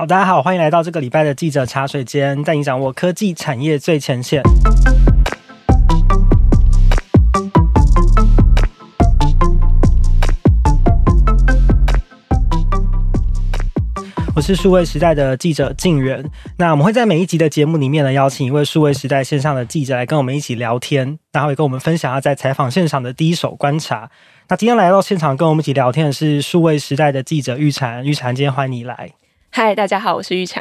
好，大家好，欢迎来到这个礼拜的记者茶水间，带你掌握科技产业最前线。我是数位时代的记者静远。那我们会在每一集的节目里面呢，邀请一位数位时代线上的记者来跟我们一起聊天，然后也跟我们分享他在采访现场的第一手观察。那今天来到现场跟我们一起聊天的是数位时代的记者玉婵，玉婵，今天欢迎你来。嗨，大家好，我是玉婵。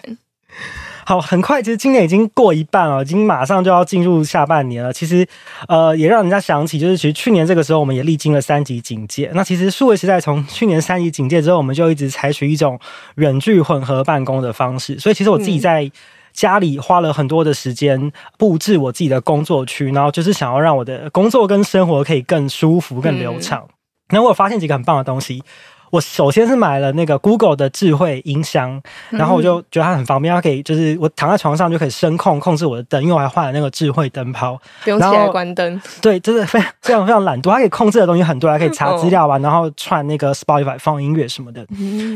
好，很快，其实今年已经过一半了，已经马上就要进入下半年了。其实，呃，也让人家想起，就是其实去年这个时候，我们也历经了三级警戒。那其实数位时代从去年三级警戒之后，我们就一直采取一种远距混合办公的方式。所以，其实我自己在家里花了很多的时间布置我自己的工作区，然后就是想要让我的工作跟生活可以更舒服、更流畅。那、嗯、我有发现几个很棒的东西。我首先是买了那个 Google 的智慧音箱，然后我就觉得它很方便，它可以就是我躺在床上就可以声控控制我的灯，因为我还换了那个智慧灯泡，不用起来关灯。对，就是非常非常非常懒惰，它可以控制的东西很多，还可以查资料啊，然后串那个 Spotify 放音乐什么的。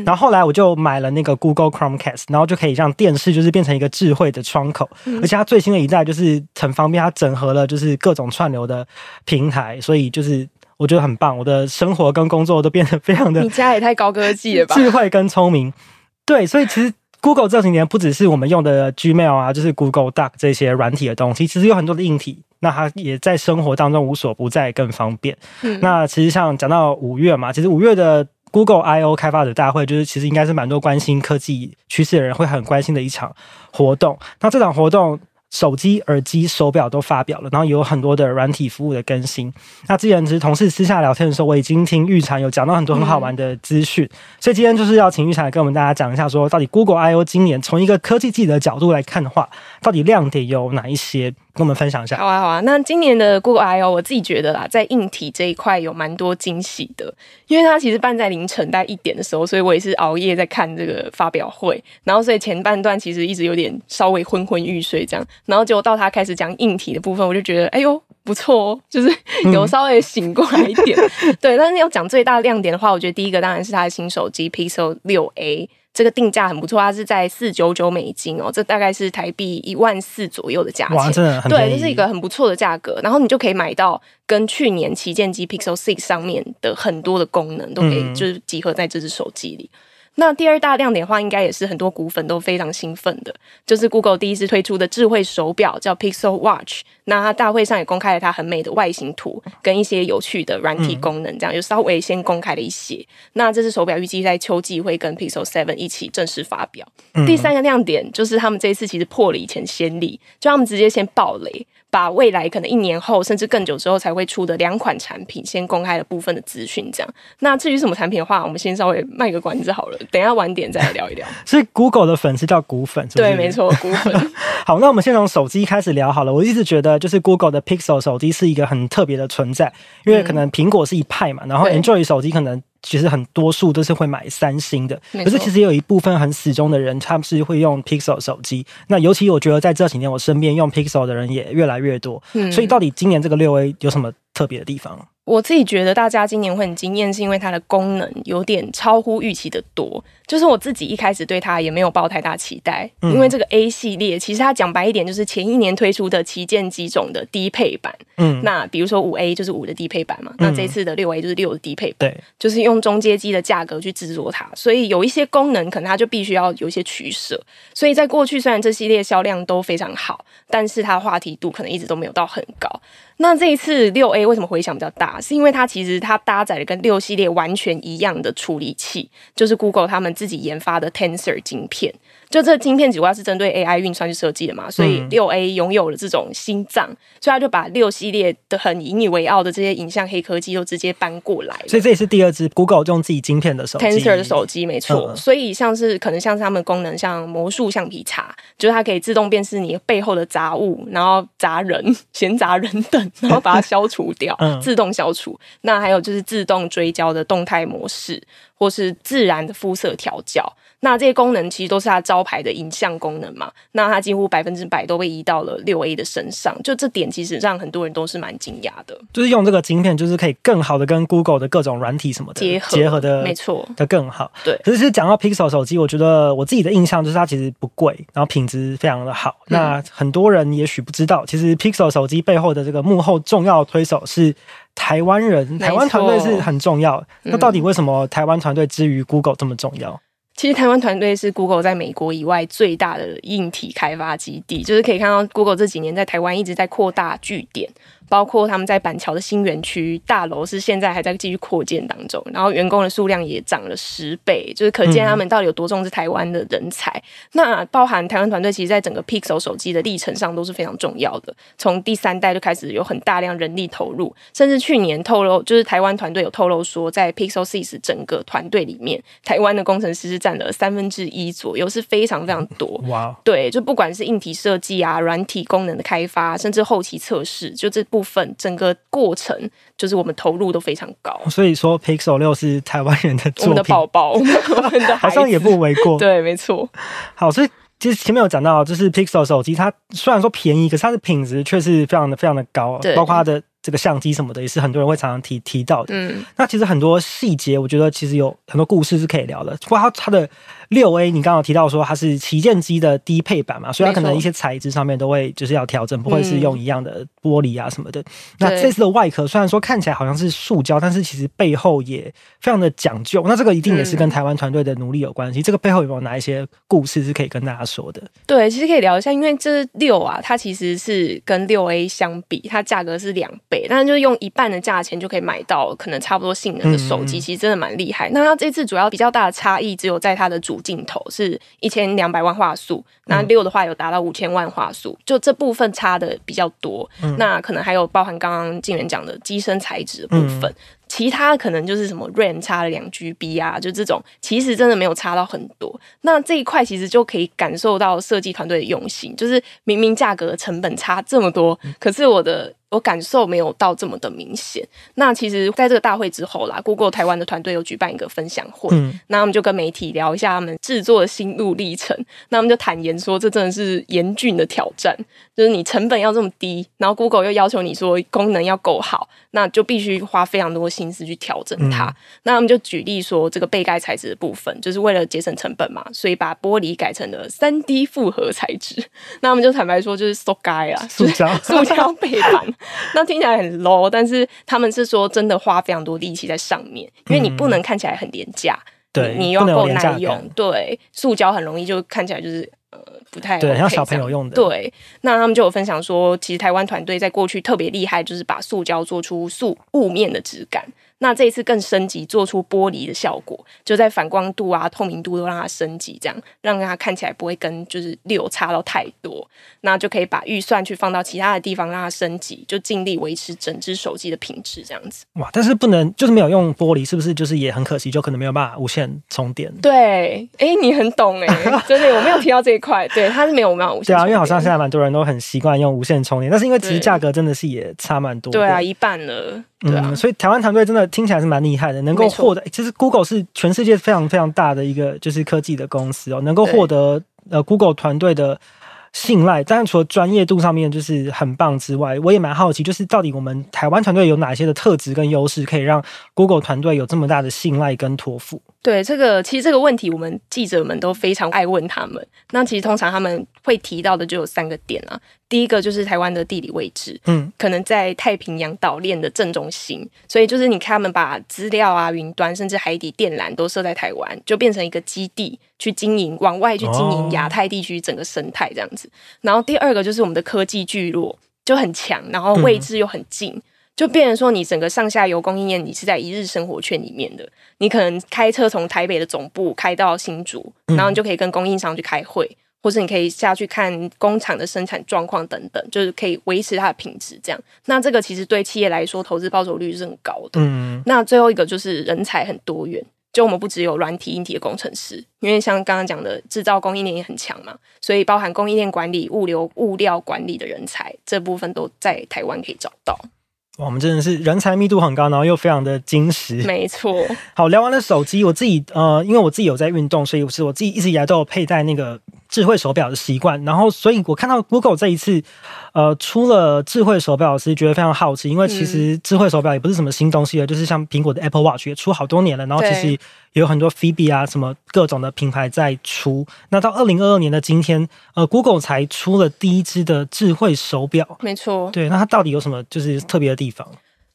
然后后来我就买了那个 Google Chromecast，然后就可以让电视就是变成一个智慧的窗口，而且它最新的一代就是很方便，它整合了就是各种串流的平台，所以就是。我觉得很棒，我的生活跟工作都变得非常的，你家也太高科技了吧？智慧跟聪明，对，所以其实 Google 这几年不只是我们用的 Gmail 啊，就是 Google Doc 这些软体的东西，其实有很多的硬体，那它也在生活当中无所不在，更方便。嗯，那其实像讲到五月嘛，其实五月的 Google I/O 开发者大会，就是其实应该是蛮多关心科技趋势的人会很关心的一场活动。那这场活动。手机、耳机、手表都发表了，然后也有很多的软体服务的更新。那之前其实同事私下聊天的时候，我已经听玉婵有讲到很多很好玩的资讯，嗯、所以今天就是要请玉婵来跟我们大家讲一下，说到底 Google I/O 今年从一个科技记者的角度来看的话，到底亮点有哪一些？跟我们分享一下。好啊，好啊。那今年的 Google I/O，我自己觉得啦，在硬体这一块有蛮多惊喜的，因为它其实办在凌晨大概一点的时候，所以我也是熬夜在看这个发表会。然后，所以前半段其实一直有点稍微昏昏欲睡这样。然后，结果到他开始讲硬体的部分，我就觉得，哎呦，不错哦，就是有稍微醒过来一点。嗯、对，但是要讲最大亮点的话，我觉得第一个当然是它的新手机 Pixel 六 A。这个定价很不错，它是在四九九美金哦，这大概是台币一万四左右的价钱。哇，真的对，这是一个很不错的价格。然后你就可以买到跟去年旗舰机 Pixel 6上面的很多的功能，都可以就是集合在这只手机里。那第二大亮点的话，应该也是很多股粉都非常兴奋的，就是 Google 第一次推出的智慧手表叫 Pixel Watch。那它大会上也公开了它很美的外形图，跟一些有趣的软体功能，这样就稍微先公开了一些。那这只手表预计在秋季会跟 Pixel Seven 一起正式发表。第三个亮点就是他们这一次其实破了以前先例，就他们直接先爆雷。把未来可能一年后甚至更久之后才会出的两款产品先公开了部分的资讯，这样。那至于什么产品的话，我们先稍微卖个关子好了，等一下晚点再来聊一聊。所以 Google 的粉丝叫股粉，是不是？对，没错，股 粉。好，那我们先从手机开始聊好了。我一直觉得就是 Google 的 Pixel 手机是一个很特别的存在，因为可能苹果是一派嘛，然后 Android 手机可能。其实很多数都是会买三星的，可是其实也有一部分很死忠的人，他们是会用 Pixel 手机。那尤其我觉得在这几年，我身边用 Pixel 的人也越来越多。所以到底今年这个六 A 有什么特别的地方？我自己觉得大家今年会很惊艳，是因为它的功能有点超乎预期的多。就是我自己一开始对它也没有抱太大期待，因为这个 A 系列其实它讲白一点，就是前一年推出的旗舰机种的低配版。嗯，那比如说五 A 就是五的低配版嘛，那这次的六 A 就是六的低配版。对，就是用中阶机的价格去制作它，所以有一些功能可能它就必须要有一些取舍。所以在过去虽然这系列销量都非常好，但是它话题度可能一直都没有到很高。那这一次六 A 为什么回响比较大？是因为它其实它搭载了跟六系列完全一样的处理器，就是 Google 他们自己研发的 Tensor 晶片。就这个晶片主要是针对 AI 运算去设计的嘛，所以六 A 拥有了这种心脏，所以他就把六系列的很引以为傲的这些影像黑科技都直接搬过来。所以这也是第二支 Google 用自己晶片的手机，Tensor 的手机没错。嗯、所以像是可能像是他们功能，像魔术橡皮擦，就是它可以自动辨识你背后的杂物，然后杂人、闲杂人等，然后把它消除掉，嗯、自动消除。那还有就是自动追焦的动态模式，或是自然的肤色调教。那这些功能其实都是它招牌的影像功能嘛，那它几乎百分之百都被移到了六 A 的身上，就这点其实让很多人都是蛮惊讶的。就是用这个晶片，就是可以更好的跟 Google 的各种软体什么的结合，结合的，没错，的更好。对，可是其实讲到 Pixel 手机，我觉得我自己的印象就是它其实不贵，然后品质非常的好。嗯、那很多人也许不知道，其实 Pixel 手机背后的这个幕后重要推手是台湾人，台湾团队是很重要。嗯、那到底为什么台湾团队之于 Google 这么重要？其实台湾团队是 Google 在美国以外最大的硬体开发基地，就是可以看到 Google 这几年在台湾一直在扩大据点。包括他们在板桥的新园区大楼是现在还在继续扩建当中，然后员工的数量也涨了十倍，就是可见他们到底有多重视台湾的人才。嗯、那包含台湾团队，其实在整个 Pixel 手机的历程上都是非常重要的。从第三代就开始有很大量人力投入，甚至去年透露，就是台湾团队有透露说，在 Pixel Six 整个团队里面，台湾的工程师是占了三分之一左右，是非常非常多。哇，对，就不管是硬体设计啊、软体功能的开发，甚至后期测试，就这。部分整个过程就是我们投入都非常高，所以说 Pixel 六是台湾人的作品，我们的宝宝，我们的好像也不为过。对，没错。好，所以其实前面有讲到，就是 Pixel 手机，它虽然说便宜，可是它的品质却是非常的非常的高，包括它的。这个相机什么的也是很多人会常常提提到的。嗯，那其实很多细节，我觉得其实有很多故事是可以聊的。包括它它的六 A，你刚刚提到说它是旗舰机的低配版嘛，所以它可能一些材质上面都会就是要调整，不会是用一样的玻璃啊什么的。嗯、那这次的外壳虽然说看起来好像是塑胶，但是其实背后也非常的讲究。那这个一定也是跟台湾团队的努力有关系。嗯、这个背后有没有哪一些故事是可以跟大家说的？对，其实可以聊一下，因为这六啊，它其实是跟六 A 相比，它价格是两倍。但是就是用一半的价钱就可以买到可能差不多性能的手机，其实真的蛮厉害。那它这次主要比较大的差异只有在它的主镜头是一千两百万画素，那六的话有达到五千万画素，就这部分差的比较多。那可能还有包含刚刚静源讲的机身材质的部分。其他可能就是什么 RAM 差了两 GB 啊，就这种，其实真的没有差到很多。那这一块其实就可以感受到设计团队的用心，就是明明价格成本差这么多，可是我的我感受没有到这么的明显。那其实在这个大会之后啦，Google 台湾的团队有举办一个分享会，嗯、那我们就跟媒体聊一下他们制作的心路历程。那我们就坦言说，这真的是严峻的挑战，就是你成本要这么低，然后 Google 又要求你说功能要够好，那就必须花非常多心思去调整它。嗯、那我们就举例说，这个背盖材质的部分，就是为了节省成本嘛，所以把玻璃改成了三 D 复合材质。那我们就坦白说，就是塑胶啊，塑胶塑胶背板。那听起来很 low，但是他们是说真的花非常多力气在上面，因为你不能看起来很廉价，对、嗯，你又要够耐用，对，塑胶很容易就看起来就是呃不太、OK、对，像小朋友用的。对，那他们就有分享说，其实台湾团队在过去特别厉害，就是把塑胶做出塑雾面的质感。那这一次更升级，做出玻璃的效果，就在反光度啊、透明度都让它升级，这样让它看起来不会跟就是六差到太多，那就可以把预算去放到其他的地方让它升级，就尽力维持整只手机的品质这样子。哇！但是不能就是没有用玻璃，是不是就是也很可惜？就可能没有办法无线充电。对，哎、欸，你很懂哎、欸，真的我没有提到这一块。对，它是没有办法无线。对啊，因为好像现在蛮多人都很习惯用无线充电，但是因为其实价格真的是也差蛮多。对啊，一半了。对啊，嗯，所以台湾团队真的听起来是蛮厉害的，能够获得，其实 Google 是全世界非常非常大的一个就是科技的公司哦，能够获得呃 Google 团队的信赖，当然除了专业度上面就是很棒之外，我也蛮好奇，就是到底我们台湾团队有哪些的特质跟优势，可以让 Google 团队有这么大的信赖跟托付？对，这个其实这个问题，我们记者们都非常爱问他们。那其实通常他们会提到的就有三个点啊。第一个就是台湾的地理位置，嗯，可能在太平洋岛链的正中心，所以就是你看他们把资料啊、云端甚至海底电缆都设在台湾，就变成一个基地去经营，往外去经营亚太地区整个生态这样子。然后第二个就是我们的科技聚落就很强，然后位置又很近。嗯就变成说，你整个上下游供应链，你是在一日生活圈里面的。你可能开车从台北的总部开到新竹，然后你就可以跟供应商去开会，嗯、或者你可以下去看工厂的生产状况等等，就是可以维持它的品质。这样，那这个其实对企业来说，投资报酬率是很高的。嗯，那最后一个就是人才很多元，就我们不只有软体、硬体的工程师，因为像刚刚讲的制造供应链也很强嘛，所以包含供应链管理、物流、物料管理的人才，这部分都在台湾可以找到。我们真的是人才密度很高，然后又非常的精实。没错。好，聊完了手机，我自己呃，因为我自己有在运动，所以我是我自己一直以来都有佩戴那个智慧手表的习惯。然后，所以我看到 Google 这一次呃出了智慧手表，我是觉得非常好奇，因为其实智慧手表也不是什么新东西了，嗯、就是像苹果的 Apple Watch 也出好多年了。然后，其实也有很多 Fitbit 啊什么各种的品牌在出。那到二零二二年的今天，呃，Google 才出了第一只的智慧手表。没错。对，那它到底有什么就是特别的地方？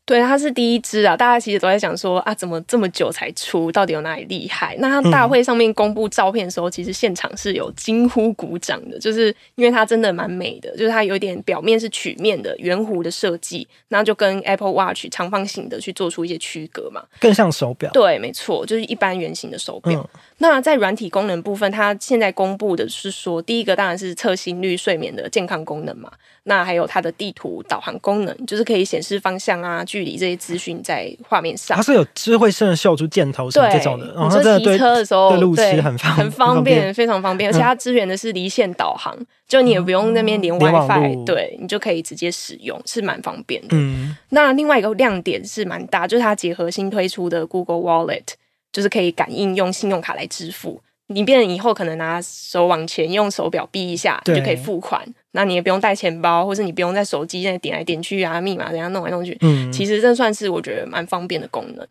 对，它是第一支啊！大家其实都在想说啊，怎么这么久才出？到底有哪里厉害？那它大会上面公布照片的时候，嗯、其实现场是有惊呼鼓掌的，就是因为它真的蛮美的，就是它有点表面是曲面的圆弧的设计，那就跟 Apple Watch 长方形的去做出一些区隔嘛，更像手表。对，没错，就是一般圆形的手表。嗯、那在软体功能部分，它现在公布的是说，第一个当然是测心率、睡眠的健康功能嘛。那还有它的地图导航功能，就是可以显示方向啊、距离这些资讯在画面上。它是有智慧性的秀出箭头什么这种的，然后骑车的时候对路痴很方很方便，非常方便。而且它支援的是离线导航，就你也不用那边连 WiFi，对你就可以直接使用，是蛮方便的。嗯。那另外一个亮点是蛮大，就是它结合新推出的 Google Wallet，就是可以感应用信用卡来支付。你变以后可能拿手往前用手表逼一下，就可以付款。那你也不用带钱包，或者你不用在手机那点来点去啊，密码怎样弄来弄去。嗯，其实这算是我觉得蛮方便的功能。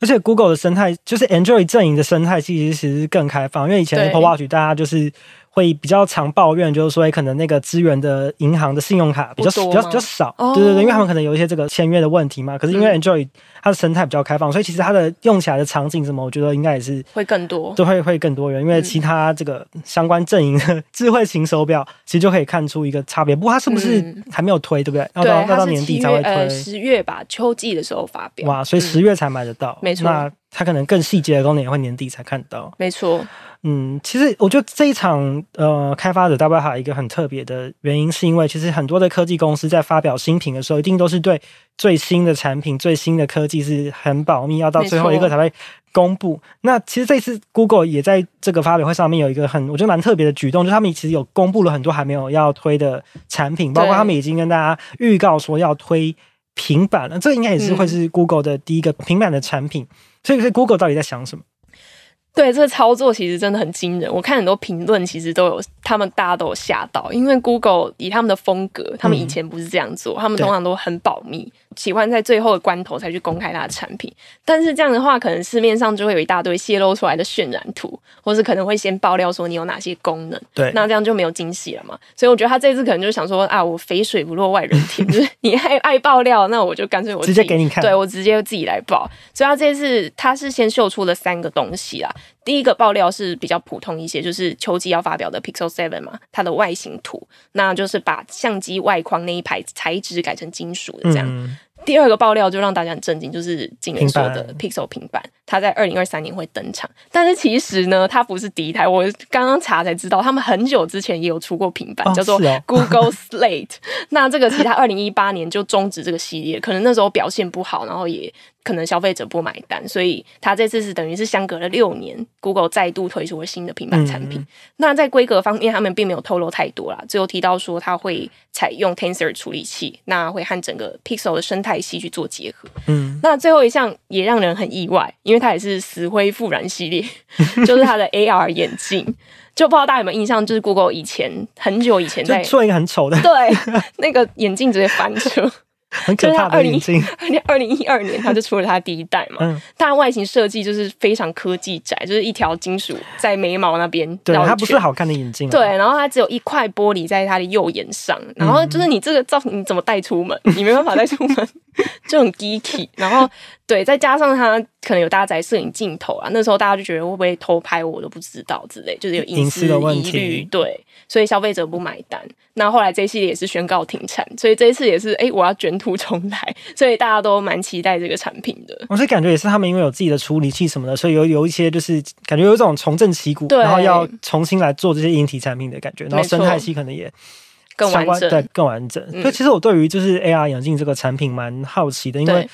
而且 Google 的生态，就是 Android 阵营的生态，其实其实更开放，因为以前 Apple Watch 大家就是。会比较常抱怨，就是说，可能那个支援的银行的信用卡比较比较比较少，对对对，因为他们可能有一些这个签约的问题嘛。可是因为 Android 它的生态比较开放，所以其实它的用起来的场景什么，我觉得应该也是会更多，都会会更多人。因为其他这个相关阵营的智慧型手表，其实就可以看出一个差别。不过它是不是还没有推，对不对？要到要到年底才会推，十月吧，秋季的时候发表。哇，所以十月才买得到，没错。那它可能更细节的功能也会年底才看到，没错。嗯，其实我觉得这一场呃，开发者大会还有一个很特别的原因，是因为其实很多的科技公司在发表新品的时候，一定都是对最新的产品、最新的科技是很保密，要到最后一个才会公布。那其实这次 Google 也在这个发表会上面有一个很我觉得蛮特别的举动，就是他们其实有公布了很多还没有要推的产品，包括他们已经跟大家预告说要推平板了。这应该也是会是 Google 的第一个平板的产品。这个，是 Google 到底在想什么？对，这个操作其实真的很惊人。我看很多评论，其实都有他们大家都有吓到，因为 Google 以他们的风格，他们以前不是这样做，嗯、他们通常都很保密。喜欢在最后的关头才去公开它的产品，但是这样的话，可能市面上就会有一大堆泄露出来的渲染图，或是可能会先爆料说你有哪些功能，对，那这样就没有惊喜了嘛。所以我觉得他这次可能就想说啊，我肥水不落外人田，就是 你爱爱爆料，那我就干脆我直接给你看，对我直接自己来爆。所以他这次他是先秀出了三个东西啦，第一个爆料是比较普通一些，就是秋季要发表的 Pixel Seven 嘛，它的外形图，那就是把相机外框那一排材质改成金属的这样。第二个爆料就让大家很震惊，就是今年说的 Pixel 平板，它在二零二三年会登场。但是其实呢，它不是第一台，我刚刚查才知道，他们很久之前也有出过平板，哦、叫做 Google Slate。那这个其实它二零一八年就终止这个系列，可能那时候表现不好，然后也。可能消费者不买单，所以他这次是等于是相隔了六年，Google 再度推出了新的平板产品。嗯、那在规格方面，他们并没有透露太多啦，只有提到说它会采用 Tensor 处理器，那会和整个 Pixel 的生态系去做结合。嗯，那最后一项也让人很意外，因为它也是死灰复燃系列，就是它的 AR 眼镜。就不知道大家有没有印象，就是 Google 以前很久以前在做一个很丑的，对，那个眼镜直接翻车。很可怕的眼镜，二零一二年他就出了他第一代嘛，嗯，它外形设计就是非常科技宅，就是一条金属在眉毛那边，对，它不是好看的眼镜，对，然后它只有一块玻璃在它的右眼上，然后就是你这个造型你怎么带出门？你没办法带出门，就很 geeky，然后。对，再加上它可能有搭载摄影镜头啊，那时候大家就觉得会不会偷拍我都不知道之类，就是有隐私的疑虑。对，所以消费者不买单。那后来这一系列也是宣告停产，所以这一次也是哎，我要卷土重来，所以大家都蛮期待这个产品的。我是感觉也是他们因为有自己的处理器什么的，所以有有一些就是感觉有一种重振旗鼓，然后要重新来做这些硬体产品的感觉，然后生态系可能也更完整，对，更完整。所以、嗯、其实我对于就是 AR 眼镜这个产品蛮好奇的，因为。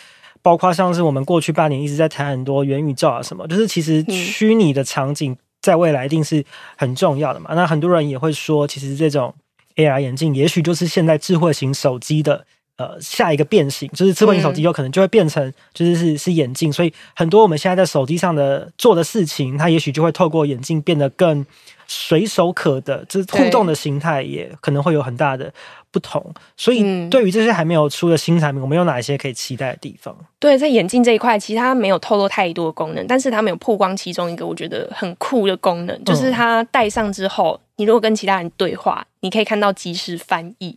包括像是我们过去半年一直在谈很多元宇宙啊什么，就是其实虚拟的场景在未来一定是很重要的嘛。那很多人也会说，其实这种 AR 眼镜也许就是现在智慧型手机的呃下一个变形，就是智慧型手机有可能就会变成就是是是眼镜，所以很多我们现在在手机上的做的事情，它也许就会透过眼镜变得更随手可得，就是互动的形态也可能会有很大的不同。所以对于这些还没有出的新产品，我们有哪一些可以期待的地方？对，在眼镜这一块，其实它没有透露太多的功能，但是它没有曝光其中一个我觉得很酷的功能，就是它戴上之后，你如果跟其他人对话，你可以看到即时翻译。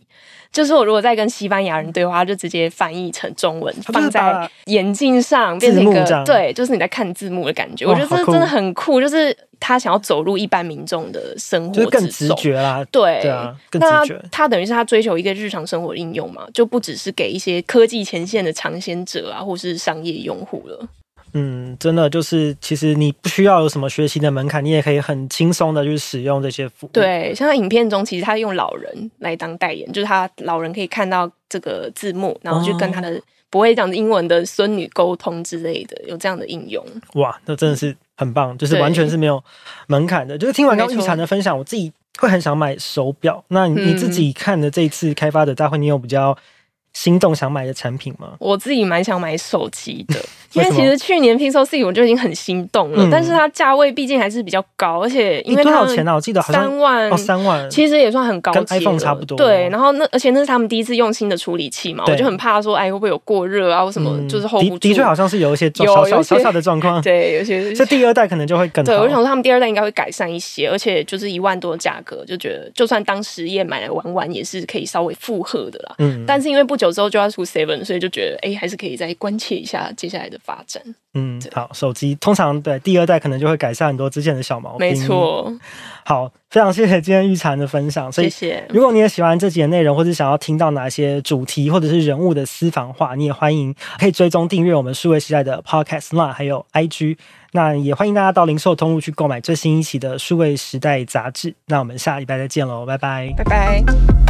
就是我如果在跟西班牙人对话，就直接翻译成中文，放在眼镜上，变成一个对，就是你在看字幕的感觉。我觉得这真的很酷，就是他想要走入一般民众的生活，就是更直觉啦。对，对啊，更直觉。他等于是他追求一个日常生活应用嘛，就不只是给一些科技前线的尝鲜者啊，或是商业用户了。嗯，真的就是，其实你不需要有什么学习的门槛，你也可以很轻松的去使用这些服务。对，像他影片中，其实他用老人来当代言，就是他老人可以看到这个字幕，然后去跟他的不会讲英文的孙女沟通之类的，有这样的应用。哇，那真的是很棒，就是完全是没有门槛的。就是听完刚玉婵的分享，我自己会很想买手表。那你自己看的这一次开发者大会，你有比较心动想买的产品吗？我自己蛮想买手机的。因为其实去年 Pixel 6我就已经很心动了，嗯、但是它价位毕竟还是比较高，而且因为多少钱呢、啊？我记得好像三万哦，三万，其实也算很高级，跟 iPhone 差不多。对，然后那而且那是他们第一次用新的处理器嘛，我就很怕说，哎，会不会有过热啊，或什么，就是 hold 不住。的确好像是有一些小小小小小的状况，对，有些。这第二代可能就会更好。对，我想说他们第二代应该会改善一些，而且就是一万多的价格，就觉得就算当实验买来玩玩也是可以稍微负荷的啦。嗯。但是因为不久之后就要出 Seven，所以就觉得哎，还是可以再关切一下接下来的发展。嗯，好，手机通常对第二代可能就会改善很多之前的小毛病。没错，好，非常谢谢今天玉婵的分享。所以，谢谢。如果你也喜欢这集的内容，或者想要听到哪些主题或者是人物的私房话，你也欢迎可以追踪订阅我们数位时代的 Podcast Line 还有 IG。那也欢迎大家到零售通路去购买最新一期的数位时代杂志。那我们下礼拜再见喽，拜拜，拜拜。